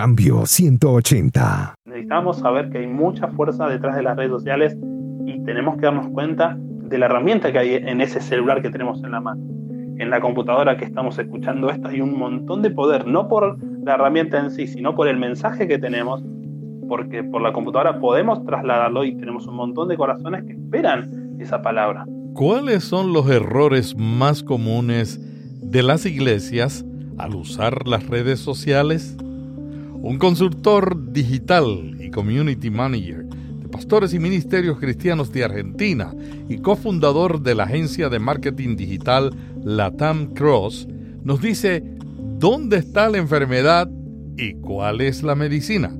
Cambio 180. Necesitamos saber que hay mucha fuerza detrás de las redes sociales y tenemos que darnos cuenta de la herramienta que hay en ese celular que tenemos en la mano. En la computadora que estamos escuchando esto hay un montón de poder, no por la herramienta en sí, sino por el mensaje que tenemos, porque por la computadora podemos trasladarlo y tenemos un montón de corazones que esperan esa palabra. ¿Cuáles son los errores más comunes de las iglesias al usar las redes sociales? Un consultor digital y community manager de pastores y ministerios cristianos de Argentina y cofundador de la agencia de marketing digital Latam Cross nos dice dónde está la enfermedad y cuál es la medicina.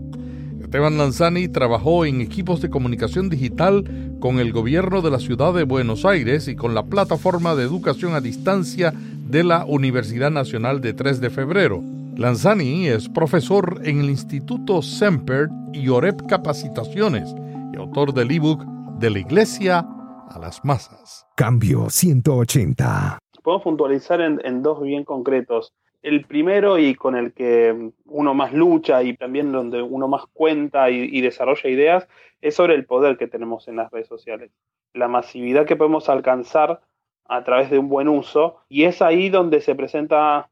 Esteban Lanzani trabajó en equipos de comunicación digital con el gobierno de la ciudad de Buenos Aires y con la plataforma de educación a distancia de la Universidad Nacional de 3 de Febrero. Lanzani es profesor en el Instituto Semper y OREP Capacitaciones y autor del ebook De la Iglesia a las Masas. Cambio 180. Podemos puntualizar en, en dos bien concretos el primero y con el que uno más lucha y también donde uno más cuenta y, desarrolla ideas es sobre el poder que tenemos en las redes sociales. La masividad que podemos alcanzar a través de un buen uso y es ahí donde se presenta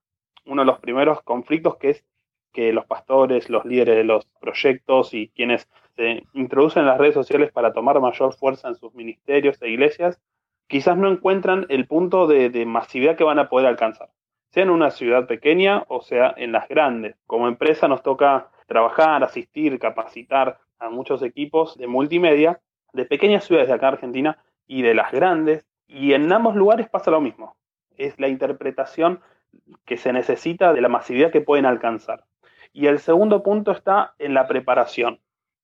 uno de los primeros conflictos que es que los pastores, los líderes de los proyectos y quienes se introducen en las redes sociales para tomar mayor fuerza en sus ministerios e iglesias, quizás no encuentran el punto de masividad que van a poder alcanzar sea en una ciudad pequeña o sea en las grandes. Como empresa nos toca trabajar, asistir, capacitar a muchos equipos de multimedia de pequeñas ciudades de acá Argentina y de las grandes. Y en ambos lugares pasa lo mismo. Es la interpretación que se necesita de la masividad que pueden alcanzar. Y el segundo punto está en la preparación.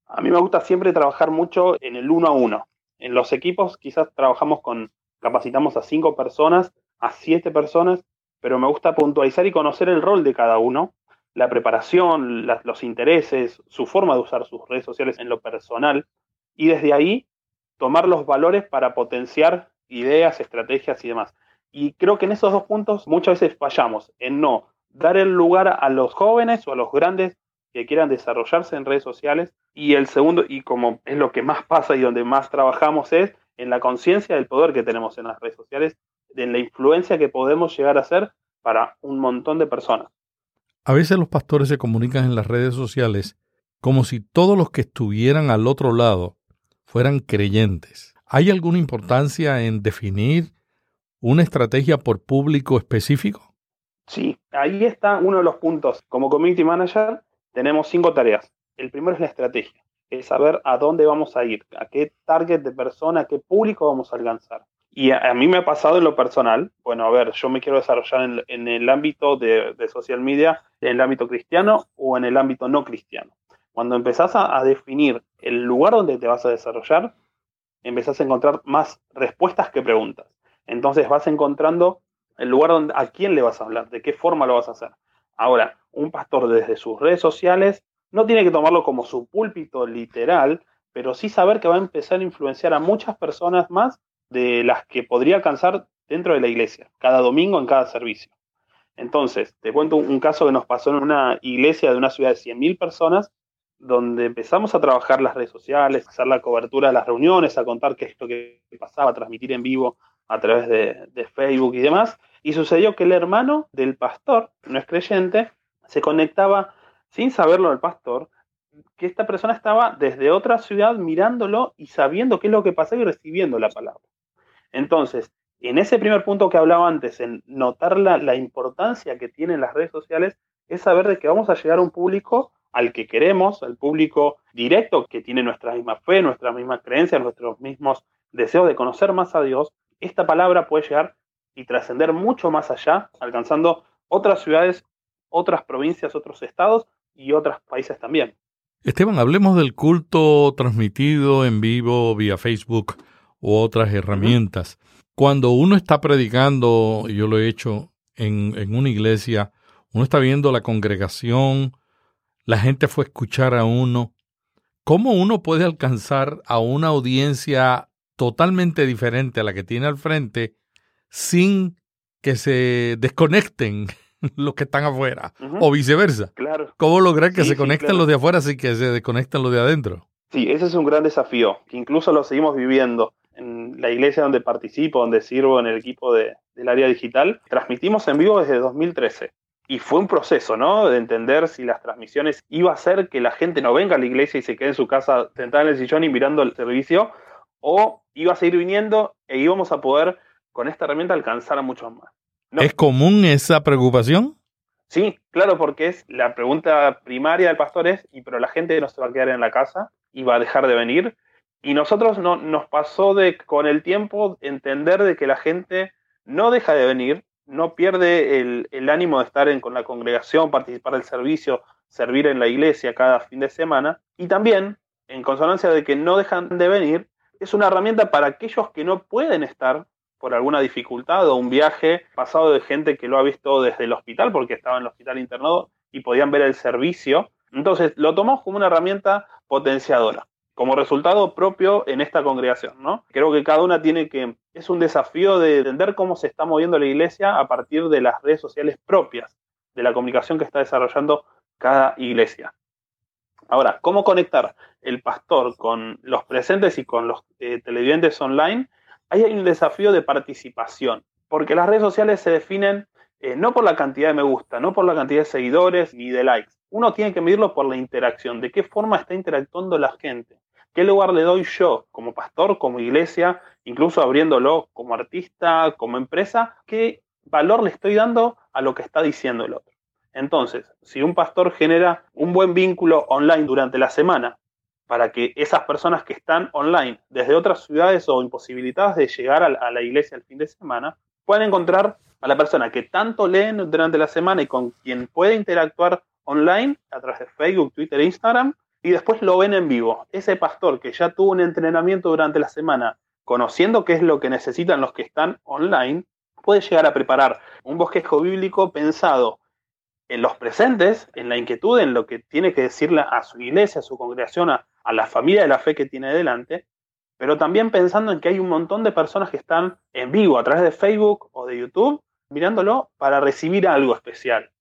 A mí me gusta siempre trabajar mucho en el uno a uno. En los equipos quizás trabajamos con, capacitamos a cinco personas, a siete personas pero me gusta puntualizar y conocer el rol de cada uno, la preparación, los intereses, su forma de usar sus redes sociales en lo personal, y desde ahí tomar los valores para potenciar ideas, estrategias y demás. Y creo que en esos dos puntos muchas veces fallamos, en no dar el lugar a los jóvenes o a los grandes que quieran desarrollarse en redes sociales. Y el segundo, y como es lo que más pasa y donde más trabajamos, es en la conciencia del poder que tenemos en las redes sociales de la influencia que podemos llegar a ser para un montón de personas. A veces los pastores se comunican en las redes sociales como si todos los que estuvieran al otro lado fueran creyentes. ¿Hay alguna importancia en definir una estrategia por público específico? Sí, ahí está uno de los puntos. Como community manager tenemos cinco tareas. El primero es la estrategia, es saber a dónde vamos a ir, a qué target de persona, a qué público vamos a alcanzar. Y a, mí me ha pasado en lo personal, bueno, a ver, yo me quiero desarrollar en, el ámbito de, social media, en el ámbito cristiano o en el ámbito no cristiano. Cuando empezás a, definir el lugar donde te vas a desarrollar, empezás a encontrar más respuestas que preguntas. Entonces vas encontrando el lugar donde, a quién le vas a hablar, de qué forma lo vas a hacer. Ahora, un pastor desde sus redes sociales no tiene que tomarlo como su púlpito literal, pero sí saber que va a empezar a influenciar a muchas personas más de las que podría alcanzar dentro de la iglesia, cada domingo en cada servicio. Entonces, te cuento un caso que nos pasó en una iglesia de una ciudad de 100.000 personas, donde empezamos a trabajar las redes sociales, a hacer la cobertura de las reuniones, a contar qué es lo que pasaba, a transmitir en vivo a través de, Facebook y demás. Y sucedió que el hermano del pastor, no es creyente, se conectaba sin saberlo al pastor, que esta persona estaba desde otra ciudad mirándolo y sabiendo qué es lo que pasaba y recibiendo la palabra. Entonces, en ese primer punto que hablaba antes, en notar la, importancia que tienen las redes sociales, es saber de que vamos a llegar a un público al que queremos, al público directo que tiene nuestra misma fe, nuestra misma creencia, nuestros mismos deseos de conocer más a Dios. Esta palabra puede llegar y trascender mucho más allá, alcanzando otras ciudades, otras provincias, otros estados y otros países también. Esteban, hablemos del culto transmitido en vivo vía Facebook u otras herramientas. Cuando uno está predicando, yo lo he hecho en, en una iglesia, uno está viendo la congregación, la gente fue a escuchar a uno. ¿Cómo uno puede alcanzar a una audiencia totalmente diferente a la que tiene al frente sin que se desconecten los que están afuera, o viceversa. Claro. ¿Cómo lograr que Sí, se sí, conecten claro. los de afuera sin que se desconecten los de adentro? Sí, ese es un gran desafío, que incluso lo seguimos viviendo en la iglesia donde participo, donde sirvo en el equipo de- del área digital. Transmitimos en vivo desde 2013 y fue un proceso, ¿no? De entender si las transmisiones iba a hacer que la gente no venga a la iglesia y se quede en su casa sentada en el sillón y mirando el servicio, o iba a seguir viniendo e íbamos a poder con esta herramienta alcanzar a muchos más. No. ¿Es común esa preocupación? Sí, claro, porque es la pregunta primaria del pastor es, y pero la gente no se va a quedar en la casa y va a dejar de venir. Y nosotros no, nos pasó de con el tiempo entender de que la gente no deja de venir, no pierde el, el ánimo de estar en, con la congregación, participar del servicio, servir en la iglesia cada fin de semana. Y también, en consonancia de que no dejan de venir, es una herramienta para aquellos que no pueden estar por alguna dificultad o un viaje pasado de gente que lo ha visto desde el hospital porque estaba en el hospital internado y podían ver el servicio. Entonces lo tomamos como una herramienta potenciadora, como resultado propio en esta congregación, ¿no? Creo que cada una tiene que, es un desafío de entender cómo se está moviendo la iglesia a partir de las redes sociales propias, de la comunicación que está desarrollando cada iglesia. Ahora, ¿cómo conectar el pastor con los presentes y con los eh, televidentes online? Ahí hay un desafío de participación, porque las redes sociales se definen eh, no por la cantidad de me gusta, no por la cantidad de seguidores ni de likes. Uno tiene que medirlo por la interacción, de qué forma está interactuando la gente, qué lugar le doy yo como pastor, como iglesia, incluso abriéndolo como artista, como empresa, qué valor le estoy dando a lo que está diciendo el otro. Entonces, si un pastor genera un buen vínculo online durante la semana, para que esas personas que están online desde otras ciudades o imposibilitadas de llegar a la, iglesia el fin de semana, puedan encontrar a la persona que tanto leen durante la semana y con quien puede interactuar online a través de Facebook, Twitter e Instagram, y después lo ven en vivo. Ese pastor que ya tuvo un entrenamiento durante la semana, conociendo qué es lo que necesitan los que están online, puede llegar a preparar un bosquejo bíblico pensado en los presentes, en la inquietud, en lo que tiene que decirle a su iglesia, a su congregación, a, la familia de la fe que tiene delante, pero también pensando en que hay un montón de personas que están en vivo a través de Facebook o de YouTube, mirándolo para recibir algo especial.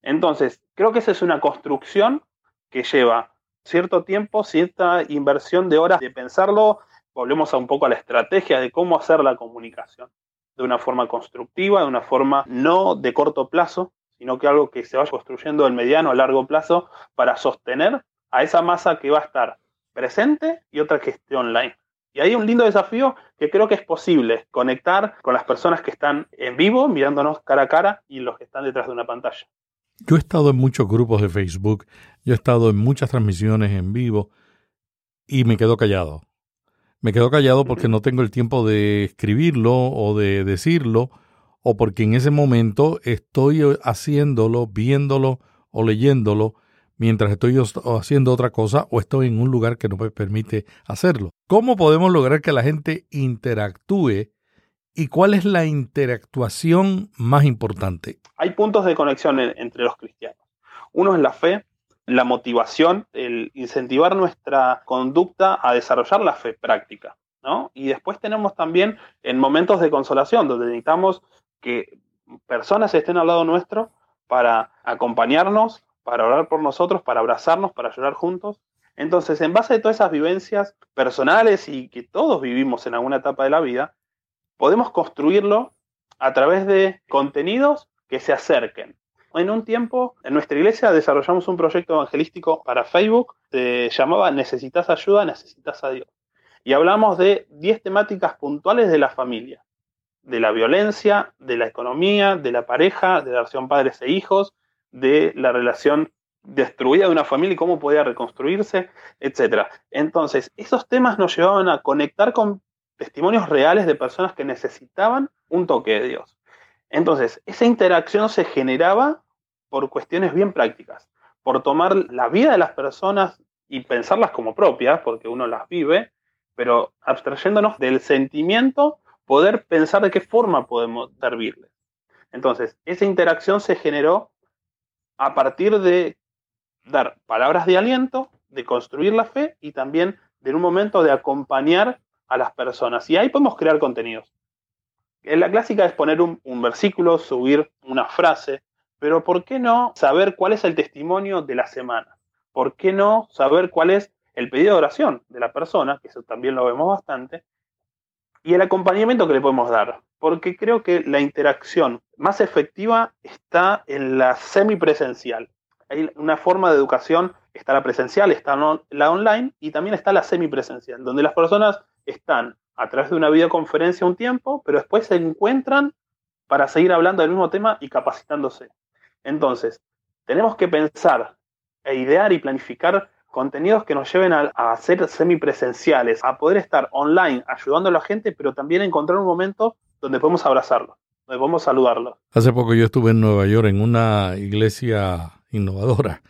Entonces, creo que esa es una construcción que lleva cierto tiempo, cierta inversión de horas de pensarlo. Volvemos a un poco a la estrategia de cómo hacer la comunicación de una forma constructiva, de una forma no de corto plazo, sino que algo que se vaya construyendo del mediano a largo plazo para sostener a esa masa que va a estar presente y otra que esté online. Y hay un lindo desafío que creo que es posible conectar con las personas que están en vivo, mirándonos cara a cara, y los que están detrás de una pantalla. Yo he estado en muchos grupos de Facebook, yo he estado en muchas transmisiones en vivo y me quedo callado. Me quedo callado porque no tengo el tiempo de escribirlo o de decirlo o porque en ese momento estoy haciéndolo, viéndolo o leyéndolo mientras estoy haciendo otra cosa o estoy en un lugar que no me permite hacerlo. ¿Cómo podemos lograr que la gente interactúe y cuál es la interactuación más importante? Hay puntos de conexión en, entre los cristianos. Uno es la fe, la motivación, el incentivar nuestra conducta a desarrollar la fe práctica. ¿no? Y después tenemos también en momentos de consolación, donde necesitamos que personas estén al lado nuestro para acompañarnos, para orar por nosotros, para abrazarnos, para llorar juntos. Entonces, en base a todas esas vivencias personales y que todos vivimos en alguna etapa de la vida, podemos construirlo a través de contenidos que se acerquen. En un tiempo, en nuestra iglesia desarrollamos un proyecto evangelístico para Facebook, se llamaba Necesitas ayuda, necesitas a Dios. Y hablamos de 10 temáticas puntuales de la familia, de la violencia, de la economía, de la pareja, de la relación padres e hijos, de la relación destruida de una familia y cómo podía reconstruirse, etc. Entonces, esos temas nos llevaban a conectar con testimonios reales de personas que necesitaban un toque de Dios. Entonces, esa interacción se generaba por cuestiones bien prácticas, por tomar la vida de las personas y pensarlas como propias, porque uno las vive, pero abstrayéndonos del sentimiento, poder pensar de qué forma podemos servirles. Entonces, esa interacción se generó a partir de dar palabras de aliento, de construir la fe y también de un momento de acompañar a las personas. Y ahí podemos crear contenidos. La clásica es poner un, un versículo, subir una frase, pero ¿por qué no saber cuál es el testimonio de la semana? ¿Por qué no saber cuál es el pedido de oración de la persona, que eso también lo vemos bastante, y el acompañamiento que le podemos dar? Porque creo que la interacción más efectiva está en la semipresencial. Hay una forma de educación, está la presencial, está la online y también está la semipresencial, donde las personas están a través de una videoconferencia un tiempo, pero después se encuentran para seguir hablando del mismo tema y capacitándose. Entonces, tenemos que pensar e idear y planificar contenidos que nos lleven a, ser semipresenciales, a poder estar online ayudando a la gente, pero también encontrar un momento donde podemos abrazarlo, donde podemos saludarlo. Hace poco yo estuve en Nueva York en una iglesia innovadora,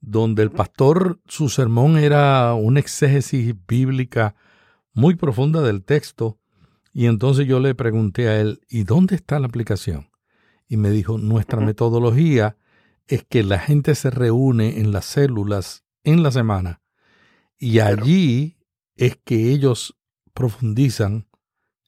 donde el pastor, su sermón era una exégesis bíblica muy profunda del texto, y entonces yo le pregunté a él, ¿y dónde está la aplicación? y me dijo, nuestra metodología es que la gente se reúne en las células en la semana y allí es que ellos profundizan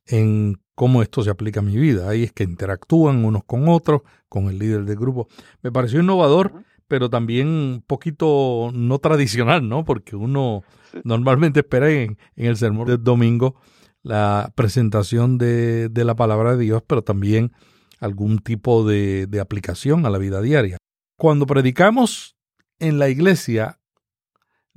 en cómo esto se aplica a mi vida. Ahí es que interactúan unos con otros, con el líder del grupo. Me pareció innovador, pero también un poquito no tradicional, ¿no? Porque uno normalmente espera en, el sermón del domingo la presentación de, de la palabra de Dios, pero también algún tipo de, de aplicación a la vida diaria. Cuando predicamos en la iglesia,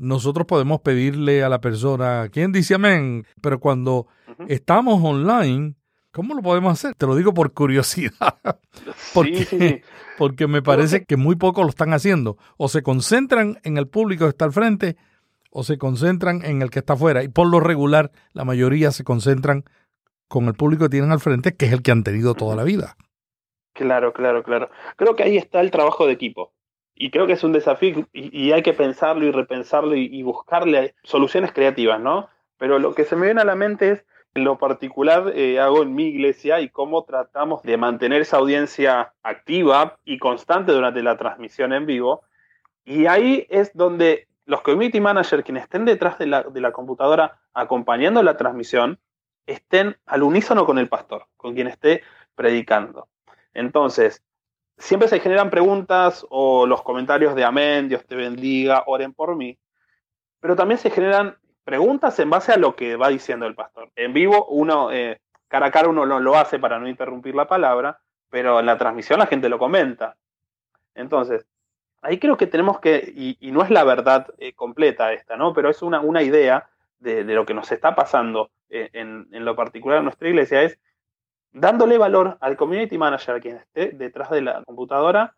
nosotros podemos pedirle a la persona, ¿quién dice amén? Pero cuando estamos online, ¿cómo lo podemos hacer? Te lo digo por curiosidad, porque, porque me parece que muy pocos lo están haciendo. O se concentran en el público que está al frente, o se concentran en el que está afuera. Y por lo regular, la mayoría se concentran con el público que tienen al frente, que es el que han tenido toda la vida. Claro, claro, claro. Creo que ahí está el trabajo de equipo. Y creo que es un desafío y, hay que pensarlo y repensarlo y, buscarle soluciones creativas, ¿no? Pero lo que se me viene a la mente es lo particular eh, hago en mi iglesia y cómo tratamos de mantener esa audiencia activa y constante durante la transmisión en vivo. Y ahí es donde los community managers, quienes estén detrás de la, de la computadora acompañando la transmisión, estén al unísono con el pastor, con quien esté predicando. Entonces, siempre se generan preguntas o los comentarios de amén, Dios te bendiga, oren por mí, pero también se generan preguntas en base a lo que va diciendo el pastor. En vivo, uno, eh, cara a cara, uno lo, lo, hace para no interrumpir la palabra, pero en la transmisión la gente lo comenta. Entonces, ahí creo que tenemos que, y, no es la verdad eh, completa esta, ¿no? Pero es una, una idea de, lo que nos está pasando eh, en, en, lo particular en nuestra iglesia, es dándole valor al community manager, quien esté detrás de la computadora,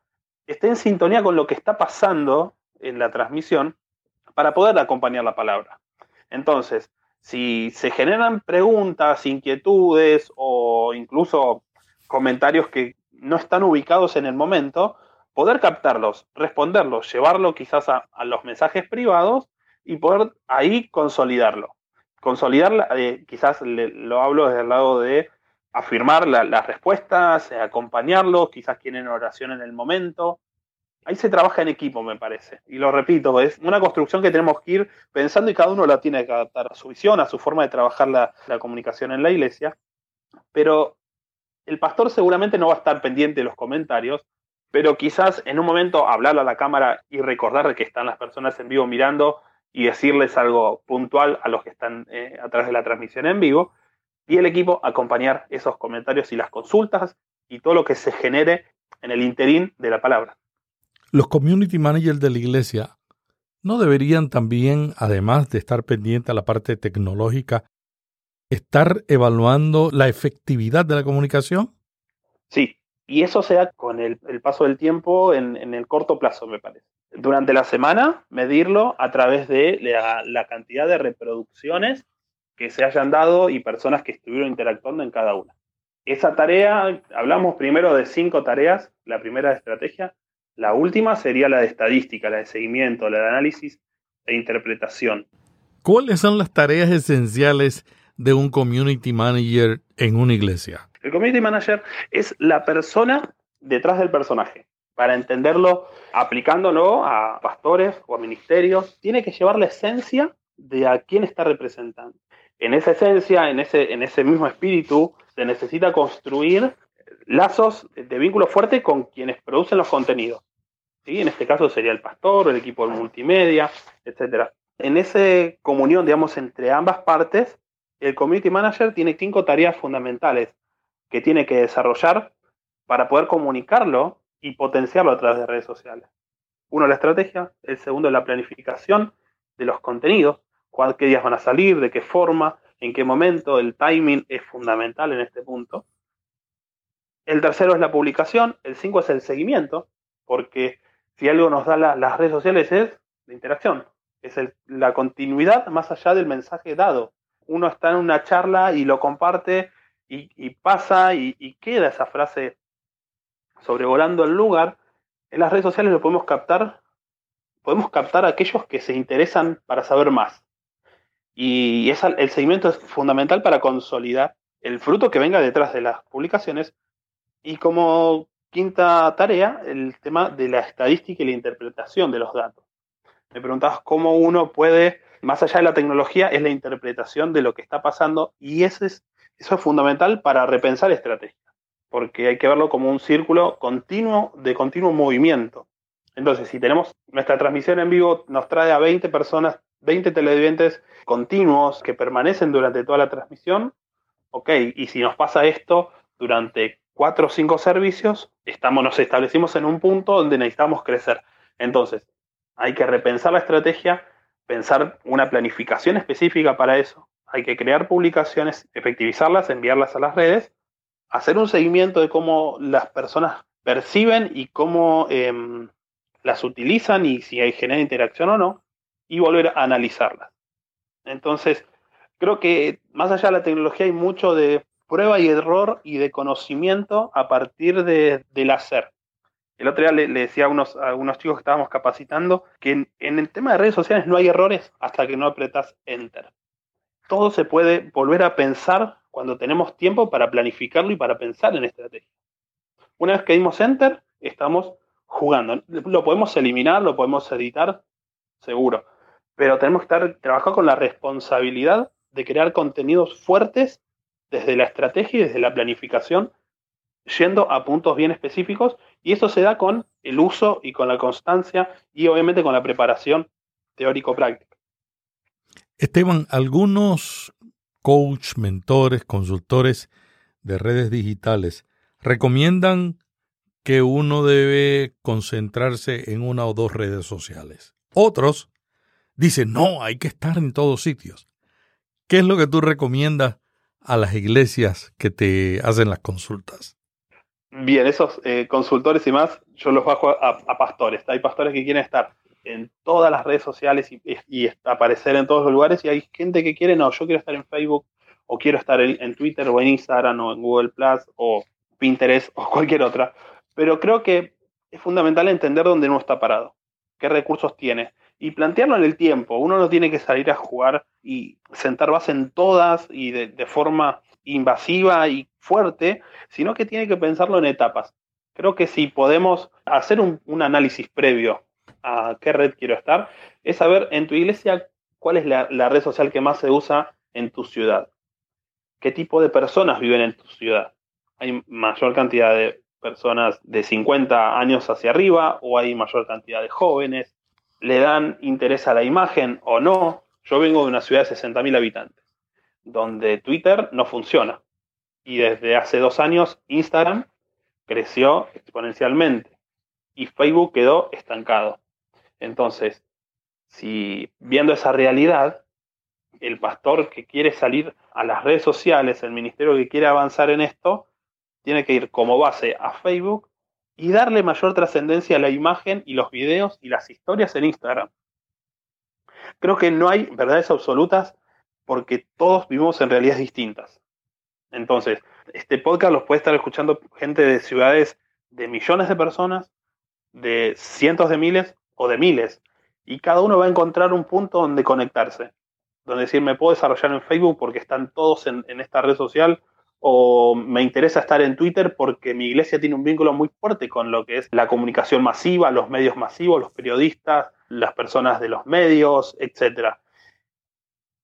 esté en sintonía con lo que está pasando en la transmisión para poder acompañar la palabra. Entonces, si se generan preguntas, inquietudes o incluso comentarios que no están ubicados en el momento, poder captarlos, responderlos, llevarlo quizás a, los mensajes privados y poder ahí consolidarlo. Consolidar, eh, quizás lo hablo desde el lado de afirmar las respuestas, eh, acompañarlos, quizás quieren oración en el momento. Ahí se trabaja en equipo, me parece. Y lo repito, es una construcción que tenemos que ir pensando y cada uno la tiene que adaptar a su visión, a su forma de trabajar la, la comunicación en la iglesia. Pero el pastor seguramente no va a estar pendiente de los comentarios, pero quizás en un momento hablarle a la cámara y recordar que están las personas en vivo mirando y decirles algo puntual a los que están eh, a través de la transmisión en vivo y el equipo acompañar esos comentarios y las consultas y todo lo que se genere en el interín de la palabra. Los community managers de la iglesia no deberían también, además de estar pendientes a la parte tecnológica, estar evaluando la efectividad de la comunicación? Sí, y eso sea con el, paso del tiempo en, el corto plazo, me parece. Durante la semana, medirlo a través de la cantidad de reproducciones que se hayan dado y personas que estuvieron interactuando en cada una. Esa tarea, hablamos primero de cinco tareas, la primera de estrategia, la última sería la de estadística, la de seguimiento, la de análisis e interpretación. ¿Cuáles son las tareas esenciales de un community manager en una iglesia? El community manager es la persona detrás del personaje. Para entenderlo, aplicándolo a pastores o a ministerios, tiene que llevar la esencia de a quién está representando en esa esencia, en ese, en ese mismo espíritu, se necesita construir lazos de vínculo fuerte con quienes producen los contenidos. ¿sí? En este caso sería el pastor, el equipo de multimedia, etc. En esa comunión, digamos, entre ambas partes, el community manager tiene cinco tareas fundamentales que tiene que desarrollar para poder comunicarlo y potenciarlo a través de redes sociales. Uno, la estrategia. El segundo, la planificación de los contenidos. ¿Qué días van a salir? ¿De qué forma? ¿En qué momento? El timing es fundamental en este punto. El tercero es la publicación. El cinco es el seguimiento, porque si algo nos da las redes sociales es la interacción. Es la continuidad más allá del mensaje dado. Uno está en una charla y lo comparte y, pasa y, y queda esa frase sobrevolando el lugar, en las redes sociales lo podemos captar, podemos captar a aquellos que se interesan para saber más. Y el seguimiento es fundamental para consolidar el fruto que venga detrás de las publicaciones. Y como quinta tarea, el tema de la estadística y la interpretación de los datos. Me preguntabas cómo uno puede, más allá de la tecnología, es la interpretación de lo que está pasando y eso es, eso es fundamental para repensar estrategias porque hay que verlo como un círculo continuo de continuo movimiento. Entonces, si tenemos nuestra transmisión en vivo, nos trae a 20 personas, 20 televidentes continuos que permanecen durante toda la transmisión, ok, y si nos pasa esto durante cuatro o cinco servicios, estamos, nos establecimos en un punto donde necesitamos crecer. Entonces, hay que repensar la estrategia, pensar una planificación específica para eso. Hay que crear publicaciones, efectivizarlas, enviarlas a las redes hacer un seguimiento de cómo las personas perciben y cómo em, las utilizan y si hay genera interacción o no, y volver a analizarlas. Entonces, creo que más allá de la tecnología hay mucho de prueba y error y de conocimiento a partir de, del hacer. El otro día le, decía a unos, unos chicos que estábamos capacitando que en, el tema de redes sociales no hay errores hasta que no apretas enter. Todo se puede volver a pensar cuando tenemos tiempo para planificarlo y para pensar en estrategia. Una vez que dimos enter, estamos jugando. Lo podemos eliminar, lo podemos editar, seguro. Pero tenemos que estar, trabajar con la responsabilidad de crear contenidos fuertes desde la estrategia y desde la planificación, yendo a puntos bien específicos. Y eso se da con el uso y con la constancia y obviamente con la preparación teórico-práctica. Esteban, algunos coach, mentores, consultores de redes digitales recomiendan que uno debe concentrarse en una o dos redes sociales. Otros dicen, no, hay que estar en todos sitios. ¿Qué es lo que tú recomiendas a las iglesias que te hacen las consultas? Bien, esos eh, consultores y más, yo los bajo a, a, pastores. Hay pastores que quieren estar en todas las redes sociales y, aparecer en todos los lugares y hay gente que quiere, no, yo quiero estar en Facebook o quiero estar en, Twitter o en Instagram o en Google Plus o Pinterest o cualquier otra. Pero creo que es fundamental entender dónde uno está parado, qué recursos tiene y plantearlo en el tiempo. Uno no tiene que salir a jugar y sentar base en todas y de, forma invasiva y fuerte, sino que tiene que pensarlo en etapas. Creo que si podemos hacer un análisis previo a qué red quiero estar, es saber en tu iglesia cuál es la, red social que más se usa en tu ciudad. ¿Qué tipo de personas viven en tu ciudad? ¿Hay mayor cantidad de personas de 50 años hacia arriba o hay mayor cantidad de jóvenes? ¿Le dan interés a la imagen o no? Yo vengo de una ciudad de 60.000 habitantes, donde Twitter no funciona. Y desde hace dos años Instagram creció exponencialmente y Facebook quedó estancado. Entonces, si viendo esa realidad, el pastor que quiere salir a las redes sociales, el ministerio que quiere avanzar en esto, tiene que ir como base a Facebook y darle mayor trascendencia a la imagen y los videos y las historias en Instagram. Creo que no hay verdades absolutas porque todos vivimos en realidades distintas. Entonces, este podcast los puede estar escuchando gente de ciudades de millones de personas, de cientos de miles o de miles. Y cada uno va a encontrar un punto donde conectarse. Donde decir, me puedo desarrollar en Facebook porque están todos en, esta red social. O me interesa estar en Twitter porque mi iglesia tiene un vínculo muy fuerte con lo que es la comunicación masiva, los medios masivos, los periodistas, las personas de los medios, etc.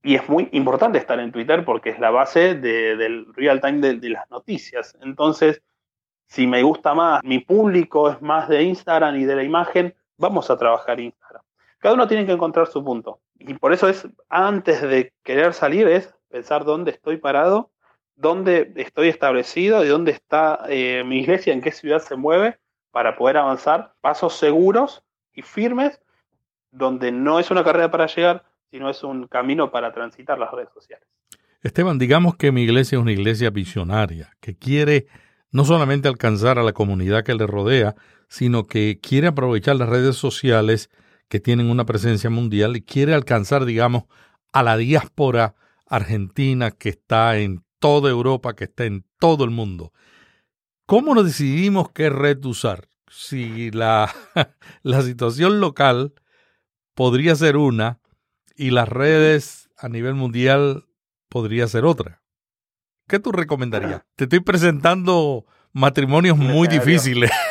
Y es muy importante estar en Twitter porque es la base del real time de, de las noticias. Entonces, Si me gusta más, mi público es más de Instagram y de la imagen, vamos a trabajar Instagram. Cada uno tiene que encontrar su punto. Y por eso es, antes de querer salir, es pensar dónde estoy parado, dónde estoy establecido, de dónde está eh, mi iglesia, en qué ciudad se mueve, para poder avanzar pasos seguros y firmes, donde no es una carrera para llegar, sino es un camino para transitar las redes sociales. Esteban, digamos que mi iglesia es una iglesia visionaria, que quiere no solamente alcanzar a la comunidad que le rodea, sino que quiere aprovechar las redes sociales que tienen una presencia mundial y quiere alcanzar, digamos, a la diáspora argentina que está en toda Europa, que está en todo el mundo. ¿Cómo nos decidimos qué red usar? Si la, la situación local podría ser una y las redes a nivel mundial podría ser otra. ¿Qué tú recomendarías? Te estoy presentando matrimonios muy difíciles.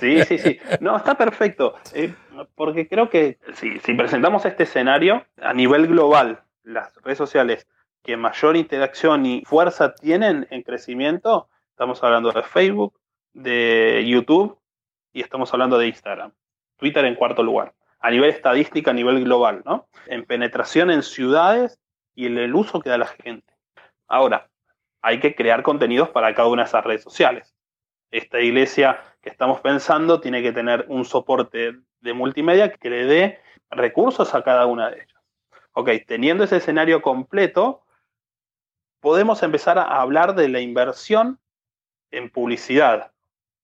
Sí, sí, sí. No, está perfecto. Eh, porque creo que si, si presentamos este escenario a nivel global, las redes sociales que mayor interacción y fuerza tienen en crecimiento, estamos hablando de Facebook, de YouTube y estamos hablando de Instagram. Twitter en cuarto lugar. A nivel estadística, a nivel global, ¿no? En penetración en ciudades y en el uso que da la gente. Ahora, hay que crear contenidos para cada una de esas redes sociales. Esta iglesia que estamos pensando tiene que tener un soporte de multimedia que le dé recursos a cada una de ellas. Ok, teniendo ese escenario completo, podemos empezar a hablar de la inversión en publicidad,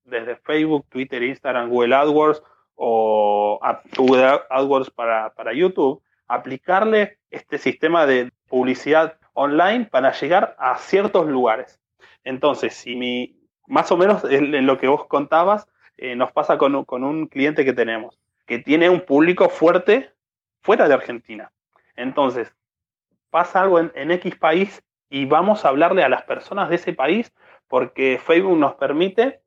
desde Facebook, Twitter, Instagram, Google AdWords o Google AdWords para, para YouTube, aplicarle este sistema de publicidad online para llegar a ciertos lugares. Entonces, si mi, más o menos en lo que vos contabas, eh, nos pasa con, con, un cliente que tenemos, que tiene un público fuerte fuera de Argentina. Entonces, pasa algo en, en X país y vamos a hablarle a las personas de ese país porque Facebook nos permite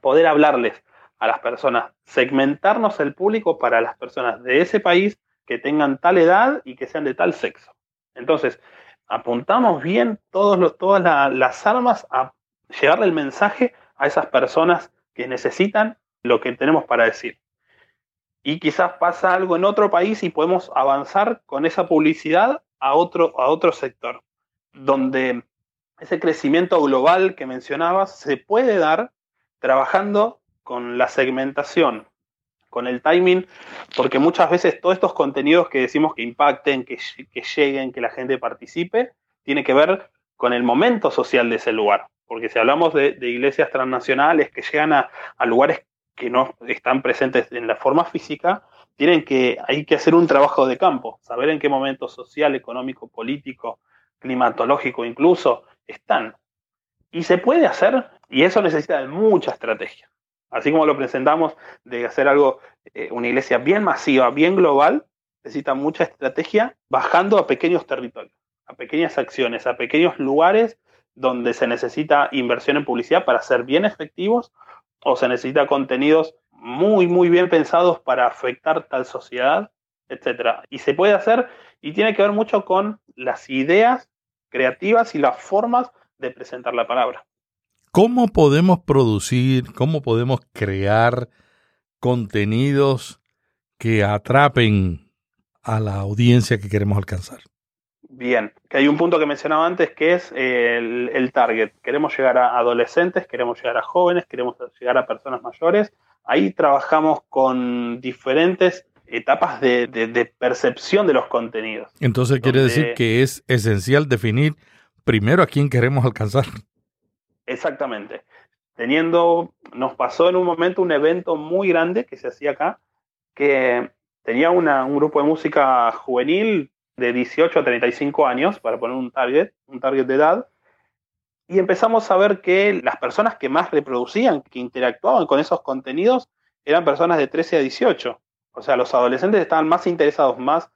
poder hablarles a las personas, segmentarnos el público para las personas de ese país que tengan tal edad y que sean de tal sexo. Entonces, apuntamos bien todos los, todas las armas a llevarle el mensaje a esas personas que necesitan lo que tenemos para decir. Y quizás pasa algo en otro país y podemos avanzar con esa publicidad a otro, a otro sector, donde ese crecimiento global que mencionabas se puede dar trabajando con la segmentación, con el timing, porque muchas veces todos estos contenidos que decimos que impacten, que, lleguen, que la gente participe, tiene que ver con el momento social de ese lugar. Porque si hablamos de, iglesias transnacionales que llegan a, lugares que no están presentes en la forma física, tienen que, hay que hacer un trabajo de campo, saber en qué momento social, económico, político, climatológico incluso están. Y se puede hacer, y eso necesita de mucha estrategia. Así como lo presentamos de hacer algo, eh, una iglesia bien masiva, bien global, necesita mucha estrategia bajando a pequeños territorios, a pequeñas acciones, a pequeños lugares donde se necesita inversión en publicidad para ser bien efectivos o se necesita contenidos muy, muy bien pensados para afectar tal sociedad, etc. Y se puede hacer y tiene que ver mucho con las ideas creativas y las formas de presentar la palabra. ¿Cómo podemos producir, cómo podemos crear contenidos que atrapen a la audiencia que queremos alcanzar? Bien, que hay un punto que mencionaba antes que es el, target. Queremos llegar a adolescentes, queremos llegar a jóvenes, queremos llegar a personas mayores. Ahí trabajamos con diferentes etapas de, percepción de los contenidos. Entonces quiere decir que es esencial definir primero a quién queremos alcanzar. Exactamente. Teniendo, nos pasó en un momento un evento muy grande que se hacía acá, que tenía un grupo de música juvenil de 18 a 35 años, para poner un target, un target de edad, y empezamos a ver que las personas que más reproducían, que interactuaban con esos contenidos, eran personas de 13 a 18. O sea, los adolescentes estaban más interesados, más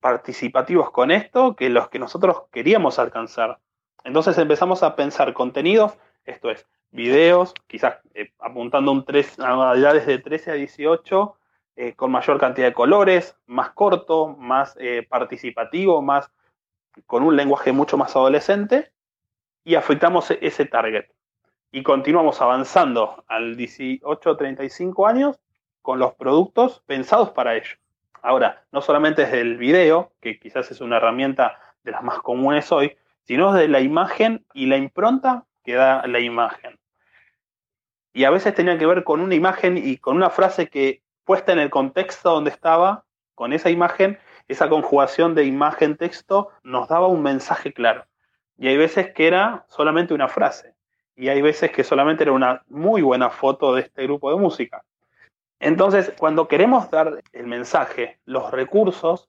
participativos con esto que los que nosotros queríamos alcanzar. Entonces empezamos a pensar contenidos, esto es, videos, quizás eh, apuntando un a edades de 13 a 18, eh, con mayor cantidad de colores, más corto, más eh, participativo, más con un lenguaje mucho más adolescente, y afectamos ese target. y continuamos avanzando al 18, 35 años con los productos pensados para ello. Ahora, no solamente desde el video, que quizás es una herramienta de las más comunes hoy, sino desde la imagen y la impronta que da la imagen. Y a veces tenía que ver con una imagen y con una frase que puesta en el contexto donde estaba, con esa imagen, esa conjugación de imagen-texto nos daba un mensaje claro. Y hay veces que era solamente una frase. Y hay veces que solamente era una muy buena foto de este grupo de música. Entonces, cuando queremos dar el mensaje, los recursos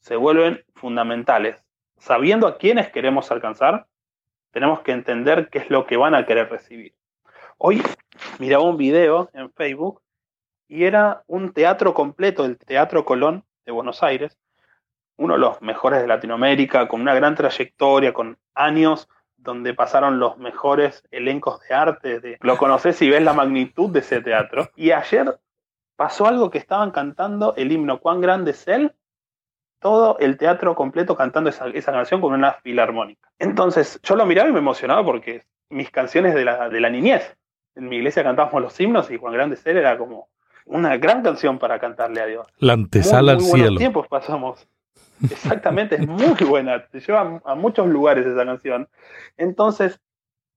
se vuelven fundamentales. Sabiendo a quiénes queremos alcanzar, tenemos que entender qué es lo que van a querer recibir. Hoy miraba un video en Facebook y era un teatro completo, el Teatro Colón de Buenos Aires, uno de los mejores de Latinoamérica, con una gran trayectoria, con años donde pasaron los mejores elencos de arte. lo conoces y ves la magnitud de ese teatro. Y ayer pasó algo que estaban cantando el himno Cuán grande es él, todo el teatro completo cantando esa, canción con una filarmónica. Entonces yo lo miraba y me emocionaba porque mis canciones de la, de la niñez, en mi iglesia cantábamos los himnos y Juan Grande Ser era como una gran canción para cantarle a Dios. La antesala muy, muy al cielo. tiempos pasamos. Exactamente, es muy buena. Te lleva a muchos lugares esa canción. Entonces,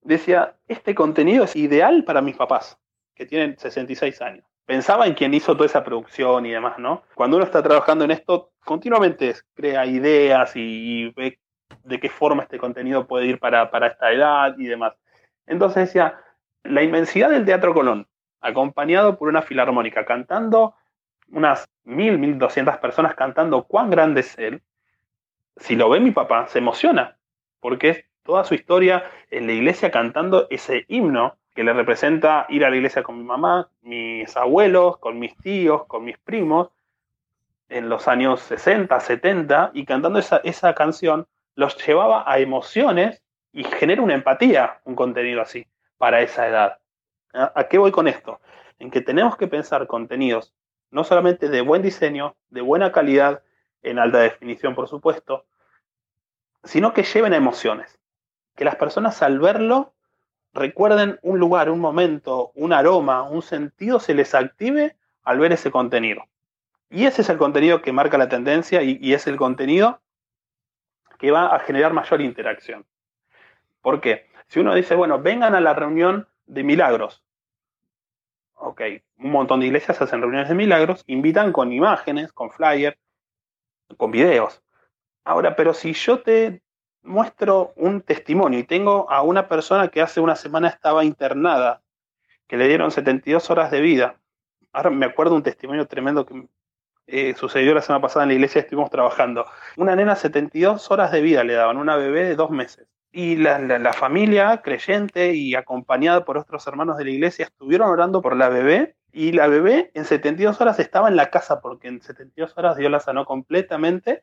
decía, este contenido es ideal para mis papás, que tienen 66 años. Pensaba en quien hizo toda esa producción y demás, ¿no? Cuando uno está trabajando en esto, continuamente crea ideas y, ve de qué forma este contenido puede ir para, para esta edad y demás. Entonces decía, la inmensidad del Teatro Colón, acompañado por una filarmónica cantando unas mil, mil doscientas personas cantando cuán grande es él, si lo ve mi papá, se emociona, porque es toda su historia en la iglesia cantando ese himno que le representa ir a la iglesia con mi mamá, mis abuelos, con mis tíos, con mis primos, en los años 60, 70, y cantando esa, esa canción los llevaba a emociones y genera una empatía, un contenido así, para esa edad. ¿A qué voy con esto? En que tenemos que pensar contenidos no solamente de buen diseño, de buena calidad, en alta definición por supuesto, sino que lleven a emociones. Que las personas al verlo recuerden un lugar, un momento, un aroma, un sentido, se les active al ver ese contenido. Y ese es el contenido que marca la tendencia y, es el contenido que va a generar mayor interacción. ¿Por qué? Si uno dice, bueno, vengan a la reunión de milagros, Ok, un montón de iglesias hacen reuniones de milagros, invitan con imágenes, con flyers, con videos. Ahora, pero si yo te muestro un testimonio y tengo a una persona que hace una semana estaba internada, que le dieron 72 horas de vida. Ahora me acuerdo un testimonio tremendo que eh, sucedió la semana pasada en la iglesia, estuvimos trabajando. Una nena 72 horas de vida le daban, una bebé de dos meses y la, familia creyente y acompañada por otros hermanos de la iglesia estuvieron orando por la bebé y la bebé en 72 horas estaba en la casa porque en 72 horas Dios la sanó completamente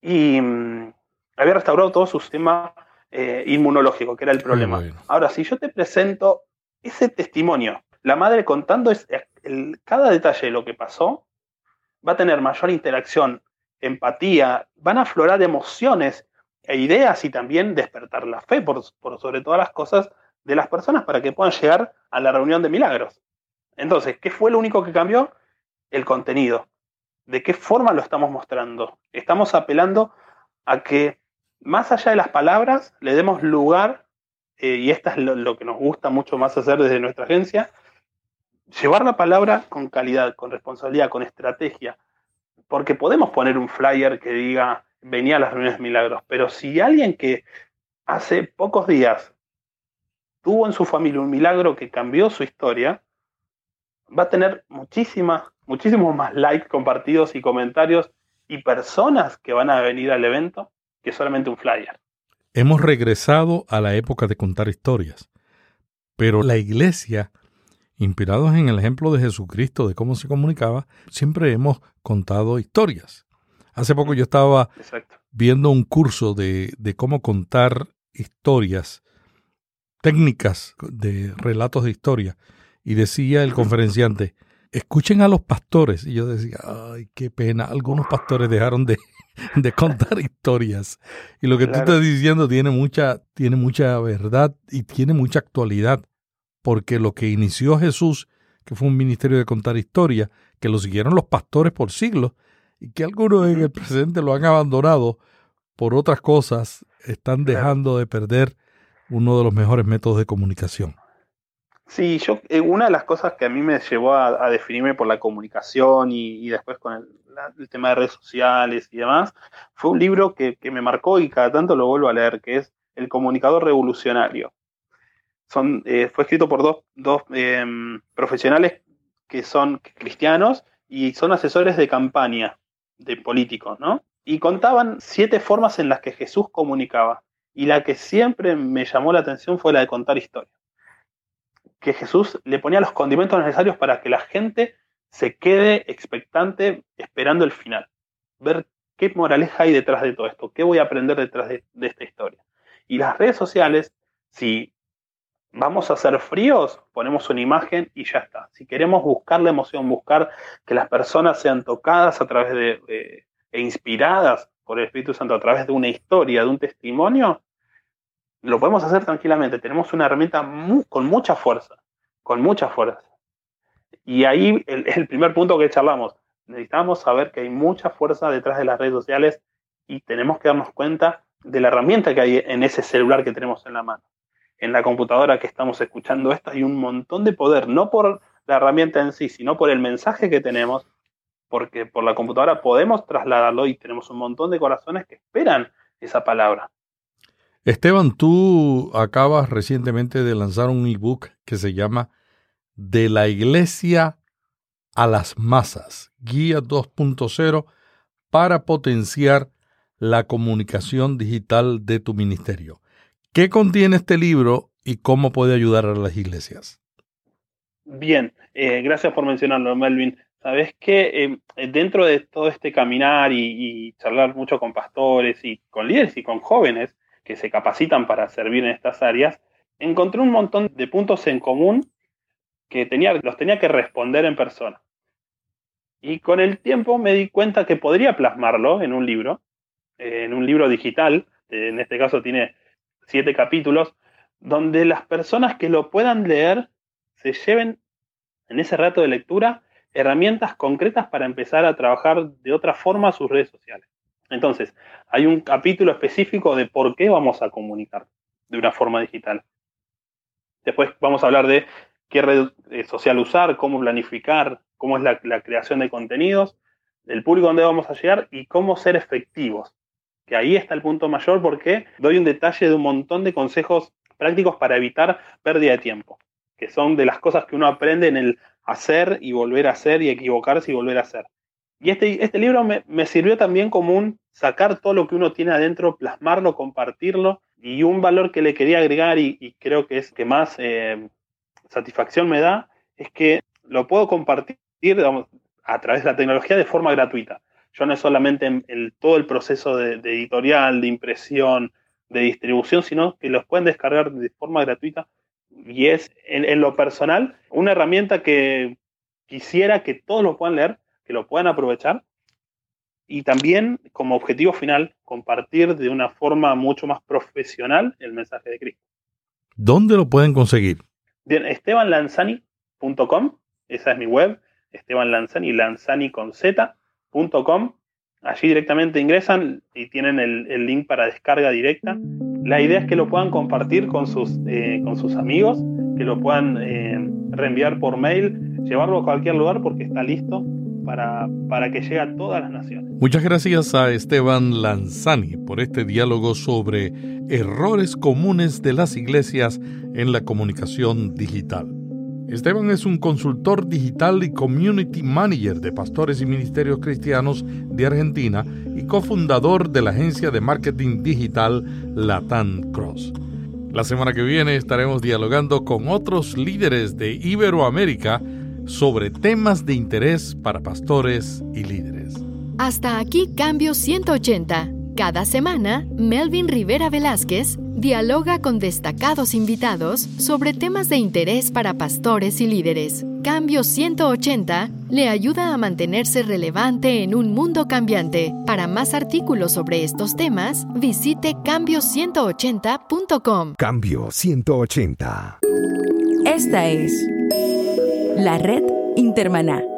y mm, había restaurado todo su sistema eh, inmunológico, que era el problema. Ahora, si yo te presento ese testimonio, la madre contando cada detalle de lo que pasó, va a tener mayor interacción, empatía, van a aflorar emociones e ideas y también despertar la fe por, sobre todas las cosas de las personas para que puedan llegar a la reunión de milagros. Entonces, ¿qué fue lo único que cambió? El contenido. ¿De qué forma lo estamos mostrando? Estamos apelando a que más allá de las palabras le demos lugar, eh, y esto es lo, que nos gusta mucho más hacer desde nuestra agencia, llevar la palabra con calidad, con responsabilidad, con estrategia, porque podemos poner un flyer que diga venía a las reuniones milagros. Pero si alguien que hace pocos días tuvo en su familia un milagro que cambió su historia, va a tener muchísimas, muchísimos más likes, compartidos y comentarios y personas que van a venir al evento que solamente un flyer. Hemos regresado a la época de contar historias, pero la iglesia, inspirados en el ejemplo de Jesucristo de cómo se comunicaba, siempre hemos contado historias. Hace poco yo estaba viendo un curso de, cómo contar historias, técnicas de relatos de historia, y decía el conferenciante, escuchen a los pastores. Y yo decía, ay, qué pena, algunos pastores dejaron de, de contar historias. Y lo que tú estás diciendo tiene mucha, tiene mucha verdad y tiene mucha actualidad, porque lo que inició Jesús, que fue un ministerio de contar historias, que lo siguieron los pastores por siglos, y que algunos en el presente lo han abandonado por otras cosas, están dejando de perder uno de los mejores métodos de comunicación. Sí, yo, eh, una de las cosas que a mí me llevó a, definirme por la comunicación y, después con el, tema de redes sociales y demás, fue un libro que, me marcó y cada tanto lo vuelvo a leer, que es El comunicador revolucionario. Son, eh, fue escrito por dos, dos em, profesionales que son cristianos y son asesores de campaña de políticos, ¿no? Y contaban siete formas en las que Jesús comunicaba. Y la que siempre me llamó la atención fue la de contar historias que Jesús le ponía los condimentos necesarios para que la gente se quede expectante esperando el final. Ver qué moraleja hay detrás de todo esto, qué voy a aprender detrás de, esta historia. Y las redes sociales, si vamos a ser fríos, ponemos una imagen y ya está. Si queremos buscar la emoción, buscar que las personas sean tocadas a través de, e inspiradas por el Espíritu Santo a través de una historia, de un testimonio, lo podemos hacer tranquilamente. Tenemos una herramienta con mucha fuerza, con mucha fuerza. Y ahí el, el, primer punto que charlamos, necesitamos saber que hay mucha fuerza detrás de las redes sociales y tenemos que darnos cuenta de la herramienta que hay en ese celular que tenemos en la mano. En la computadora que estamos escuchando esto hay un montón de poder, no por la herramienta en sí, sino por el mensaje que tenemos, porque por la computadora podemos trasladarlo y tenemos un montón de corazones que esperan esa palabra. Esteban, tú acabas recientemente de lanzar un ebook que se llama De la Iglesia a las Masas, Guía 2.0 para potenciar la comunicación digital de tu ministerio. ¿Qué contiene este libro y cómo puede ayudar a las iglesias? Bien, eh, gracias por mencionarlo, Melvin. Sabes que eh, dentro de todo este caminar y, y charlar mucho con pastores y con líderes y con jóvenes, que se capacitan para servir en estas áreas, encontré un montón de puntos en común que tenía, los tenía que responder en persona. Y con el tiempo me di cuenta que podría plasmarlo en un libro, en un libro digital, en este caso tiene siete capítulos, donde las personas que lo puedan leer se lleven en ese rato de lectura herramientas concretas para empezar a trabajar de otra forma sus redes sociales. Entonces, hay un capítulo específico de por qué vamos a comunicar de una forma digital. Después vamos a hablar de qué red eh, social usar, cómo planificar, cómo es la, creación de contenidos, el público donde vamos a llegar y cómo ser efectivos. Que ahí está el punto mayor porque doy un detalle de un montón de consejos prácticos para evitar pérdida de tiempo, que son de las cosas que uno aprende en el hacer y volver a hacer y equivocarse y volver a hacer. Y este, este libro me, sirvió también como un sacar todo lo que uno tiene adentro, plasmarlo, compartirlo. Y un valor que le quería agregar y, creo que es que más eh, satisfacción me da, es que lo puedo compartir a través de la tecnología de forma gratuita. Yo no es solamente en todo el proceso de, editorial, de impresión, de distribución, sino que los pueden descargar de forma gratuita. Y es, en, en lo personal, una herramienta que quisiera que todos lo puedan leer que lo puedan aprovechar y también como objetivo final compartir de una forma mucho más profesional el mensaje de Cristo. ¿Dónde lo pueden conseguir? Bien, estebanlanzani.com, esa es mi web, Esteban Lanzani, lanzani con z.com. Allí directamente ingresan y tienen el, link para descarga directa. La idea es que lo puedan compartir con sus, eh, con sus amigos, que lo puedan eh, reenviar por mail, llevarlo a cualquier lugar porque está listo para, que llegue a todas las naciones. Muchas gracias a Esteban Lanzani por este diálogo sobre errores comunes de las iglesias en la comunicación digital. Esteban es un consultor digital y community manager de pastores y ministerios cristianos de Argentina y cofundador de la agencia de marketing digital Latam Cross. La semana que viene estaremos dialogando con otros líderes de Iberoamérica sobre temas de interés para pastores y líderes. Hasta aquí Cambio 180. Cada semana, Melvin Rivera Velázquez dialoga con destacados invitados sobre temas de interés para pastores y líderes. Cambio 180 le ayuda a mantenerse relevante en un mundo cambiante. Para más artículos sobre estos temas, visite cambio180.com. Cambio 180. Esta es la red Intermaná.